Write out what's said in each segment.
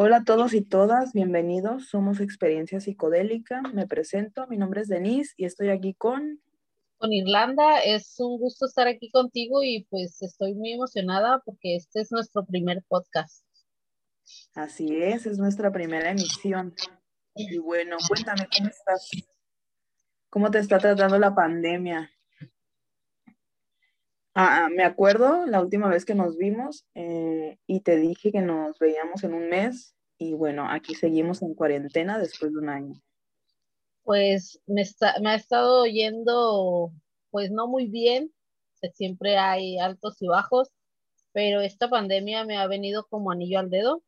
Hola a todos y todas, bienvenidos. Somos Experiencia Psicodélica. Me presento, mi nombre es Denise y estoy aquí con... Con Irlanda, es un gusto estar aquí contigo y pues estoy muy emocionada porque este es nuestro primer podcast. Así es, es nuestra primera emisión. Y bueno, cuéntame, ¿cómo estás? ¿Cómo te está tratando la pandemia? Ah, ah, me acuerdo la última vez que nos vimos eh, y te dije que nos veíamos en un mes y bueno, aquí seguimos en cuarentena después de un año. Pues me, me ha estado yendo pues no muy bien, siempre hay altos y bajos, pero esta pandemia me ha venido como anillo al dedo.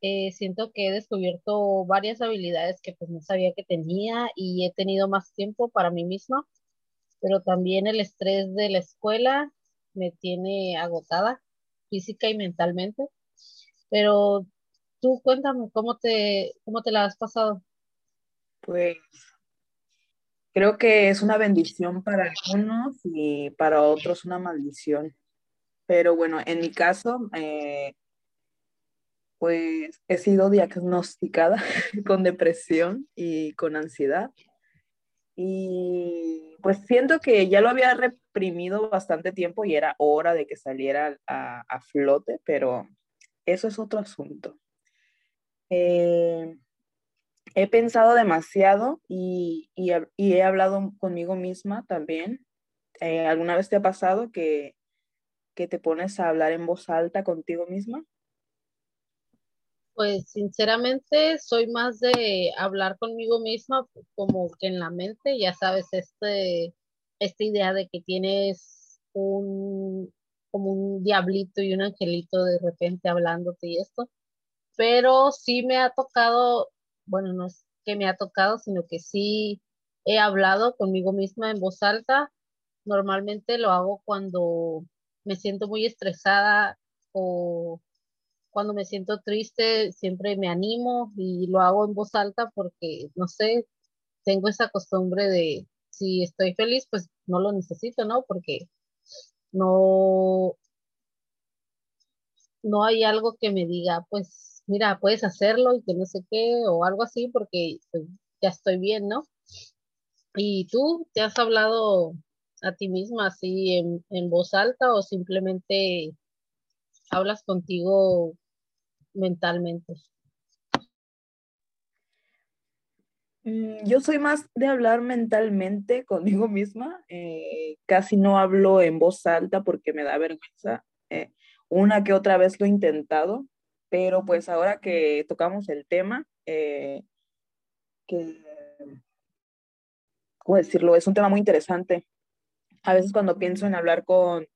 Eh, siento que he descubierto varias habilidades que pues no sabía que tenía y he tenido más tiempo para mí misma pero también el estrés de la escuela me tiene agotada física y mentalmente. Pero tú cuéntame, ¿cómo te, cómo te la has pasado? Pues creo que es una bendición para algunos y para otros una maldición. Pero bueno, en mi caso, eh, pues he sido diagnosticada con depresión y con ansiedad. Y pues siento que ya lo había reprimido bastante tiempo y era hora de que saliera a, flote, pero eso es otro asunto. Eh, he pensado demasiado y, he hablado conmigo misma también. Eh, ¿Alguna vez te ha pasado que, que te pones a hablar en voz alta contigo misma? Pues sinceramente soy más de hablar conmigo misma como que en la mente, ya sabes, este, esta idea de que tienes un, como un diablito y un angelito de repente hablándote y esto, pero sí me ha tocado, bueno, no es que me ha tocado, sino que sí he hablado conmigo misma en voz alta. Normalmente lo hago cuando me siento muy estresada o cuando me siento triste siempre me animo y lo hago en voz alta porque, no sé, tengo esa costumbre de si estoy feliz, pues no lo necesito, ¿no? Porque no, no hay algo que me diga, pues mira, puedes hacerlo y que no sé qué, o algo así, porque pues, ya estoy bien, ¿no? ¿Y tú te has hablado a ti misma así en, en voz alta o simplemente hablas contigo mentalmente? Mm, yo soy más de hablar mentalmente conmigo misma. Eh, casi no hablo en voz alta porque me da vergüenza. Eh, una que otra vez lo he intentado, pero pues ahora que tocamos el tema, eh, que, ¿cómo decirlo? Es un tema muy interesante. A veces cuando pienso en hablar con,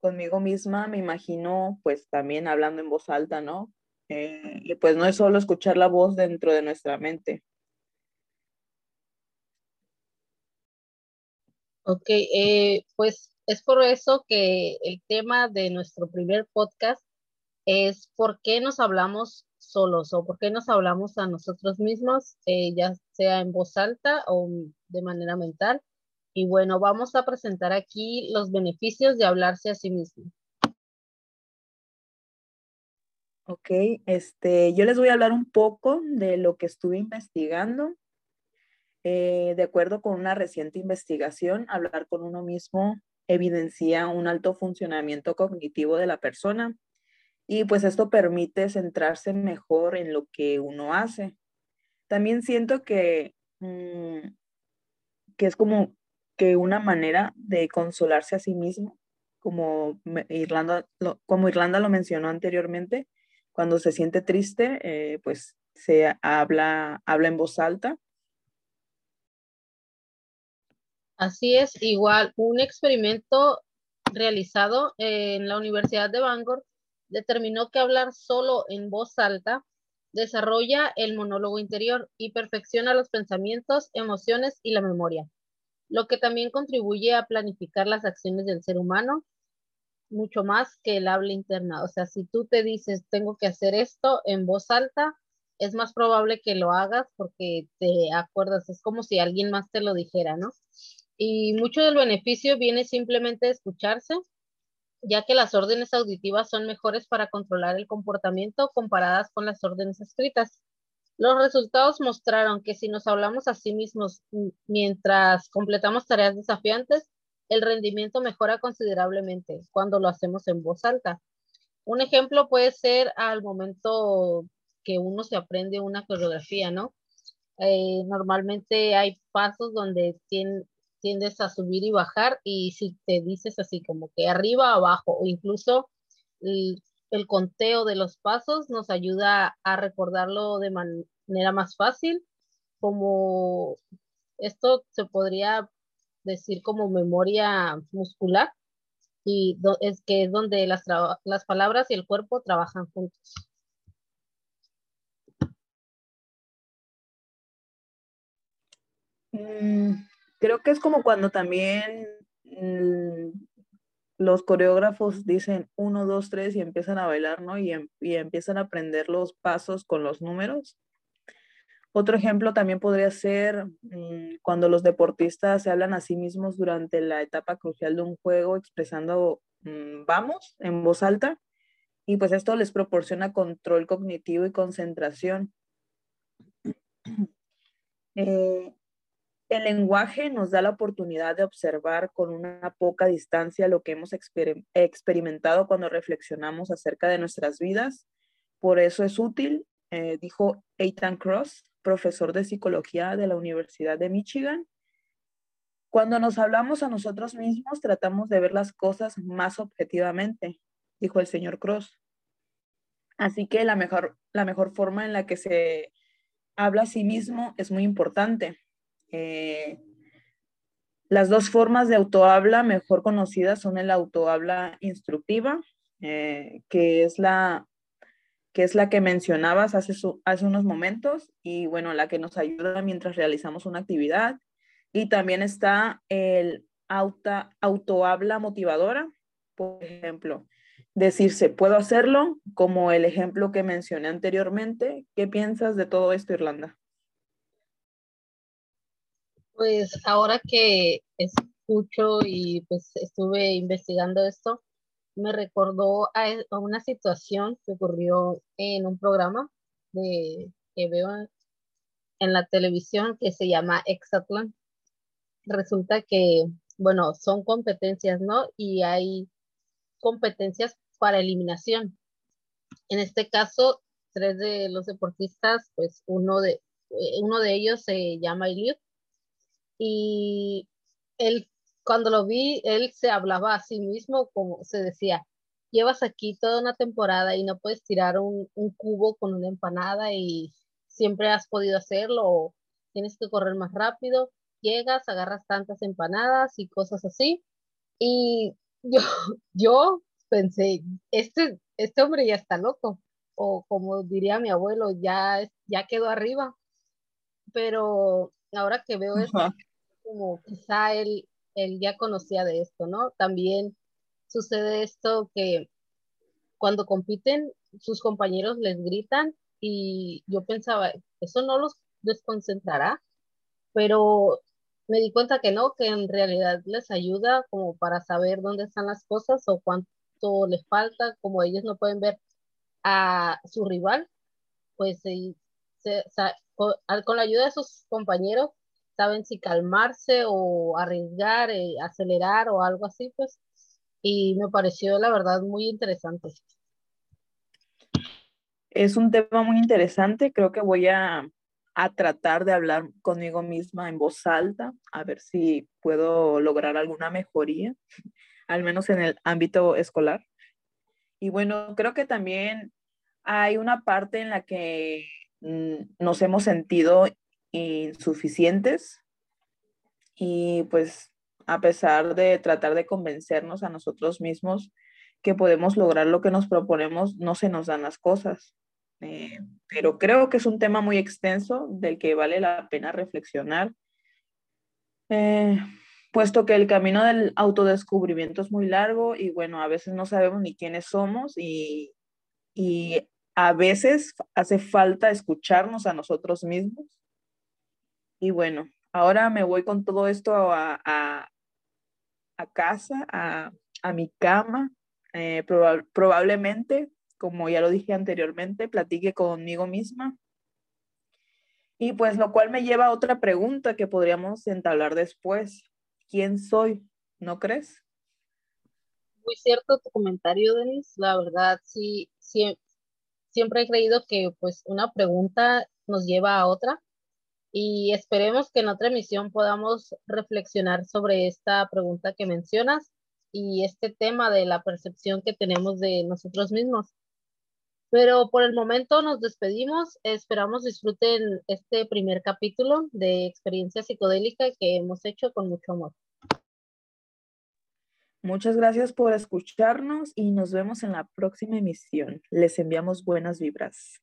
conmigo misma, me imagino pues también hablando en voz alta, ¿no? Eh, y pues no es solo escuchar la voz dentro de nuestra mente. Ok, eh, pues es por eso que el tema de nuestro primer podcast es por qué nos hablamos solos o por qué nos hablamos a nosotros mismos, eh, ya sea en voz alta o de manera mental. Y bueno, vamos a presentar aquí los beneficios de hablarse a sí mismo. Ok, este, yo les voy a hablar un poco de lo que estuve investigando. Eh, de acuerdo con una reciente investigación, hablar con uno mismo evidencia un alto funcionamiento cognitivo de la persona y pues esto permite centrarse mejor en lo que uno hace. También siento que, mm, que es como que una manera de consolarse a sí mismo, como Irlanda, como Irlanda lo mencionó anteriormente, cuando se siente triste, eh, pues se habla, habla en voz alta. Así es, igual un experimento realizado en la Universidad de Bangor determinó que hablar solo en voz alta desarrolla el monólogo interior y perfecciona los pensamientos, emociones y la memoria, lo que también contribuye a planificar las acciones del ser humano mucho más que el habla interna. O sea, si tú te dices, tengo que hacer esto en voz alta, es más probable que lo hagas porque te acuerdas, es como si alguien más te lo dijera, ¿no? Y mucho del beneficio viene simplemente de escucharse. ya que las órdenes auditivas son mejores para controlar el comportamiento comparadas con las órdenes escritas. Los resultados mostraron que si nos hablamos a sí mismos mientras completamos tareas desafiantes, el rendimiento mejora considerablemente cuando lo hacemos en voz alta. Un ejemplo puede ser al momento que uno se aprende una coreografía, ¿no? Eh, normalmente hay pasos donde tiendes a subir y bajar y si te dices así como que arriba, abajo o incluso el, conteo de los pasos nos ayuda a recordarlo de manera más fácil, como esto se podría decir como memoria muscular y es que es donde las, las palabras y el cuerpo trabajan juntos. Mm, creo que es como cuando también mm, los coreógrafos dicen uno, dos, tres y empiezan a bailar, ¿no? Y, em, y, empiezan a aprender los pasos con los números. Otro ejemplo también podría ser mm, cuando los deportistas se hablan a sí mismos durante la etapa crucial de un juego expresando vamos en voz alta y pues esto les proporciona control cognitivo y concentración. Eh, el lenguaje nos da la oportunidad de observar con una poca distancia lo que hemos experimentado cuando reflexionamos acerca de nuestras vidas. Por eso es útil, eh, dijo Ethan Cross, profesor de psicología de la Universidad de Michigan. Cuando nos hablamos a nosotros mismos, tratamos de ver las cosas más objetivamente, dijo el señor Cross. Así que la mejor, la mejor forma en la que se habla a sí mismo es muy importante. Eh, las dos formas de autohabla mejor conocidas son el autohabla instructiva, eh, que, es la, que es la que mencionabas hace, unos momentos y bueno, la que nos ayuda mientras realizamos una actividad. Y también está el auto, autohabla motivadora, por ejemplo, decirse, puedo hacerlo, como el ejemplo que mencioné anteriormente. ¿Qué piensas de todo esto, Irlanda? Pues ahora que escucho y pues estuve investigando esto, me recordó a, una situación que ocurrió en un programa de, que veo en la televisión que se llama Exatlan. Resulta que, bueno, son competencias, ¿no? Y hay competencias para eliminación. En este caso, tres de los deportistas, pues uno de, eh, uno de ellos se llama Eliud y él, cuando lo vi, él se hablaba a sí mismo como se decía, llevas aquí toda una temporada y no puedes tirar un, cubo con una empanada y siempre has podido hacerlo tienes que correr más rápido, llegas, agarras tantas empanadas y cosas así. Y yo, yo pensé, este, este hombre ya está loco, o como diría mi abuelo, ya, ya quedó arriba. Pero ahora que veo esto, como quizá él, él ya conocía de esto, ¿no? También sucede esto que cuando compiten, sus compañeros les gritan y yo pensaba, eso no los desconcentrará, pero me di cuenta que no, que en realidad les ayuda como para saber dónde están las cosas o cuánto les falta, como ellos no pueden ver a su rival, pues con, con la ayuda de sus compañeros saben si calmarse o arriesgar, eh, acelerar o algo así, pues. Y me pareció, la verdad, muy interesante. Es un tema muy interesante. Creo que voy a, a tratar de hablar conmigo misma en voz alta, a ver si puedo lograr alguna mejoría, al menos en el ámbito escolar. Y bueno, creo que también hay una parte en la que mm, nos hemos sentido insuficientes y pues a pesar de tratar de convencernos a nosotros mismos que podemos lograr lo que nos proponemos, no se nos dan las cosas. Eh, pero creo que es un tema muy extenso del que vale la pena reflexionar, eh, puesto que el camino del autodescubrimiento es muy largo y bueno, a veces no sabemos ni quiénes somos y, y a veces hace falta escucharnos a nosotros mismos y bueno, ahora me voy con todo esto a, a, casa, a, a, mi cama, Eh, probablemente, como ya lo dije anteriormente, platique conmigo misma. Y pues lo cual me lleva a otra pregunta que podríamos entablar después. ¿Quién soy? ¿No crees? Muy cierto tu comentario, Denis. La verdad, sí, sí, siempre he creído que pues una pregunta nos lleva a otra y esperemos que en otra emisión podamos reflexionar sobre esta pregunta que mencionas y este tema de la percepción que tenemos de nosotros mismos. Pero por el momento nos despedimos. Esperamos disfruten este primer capítulo de experiencia psicodélica que hemos hecho con mucho amor. Muchas gracias por escucharnos y nos vemos en la próxima emisión. Les enviamos buenas vibras.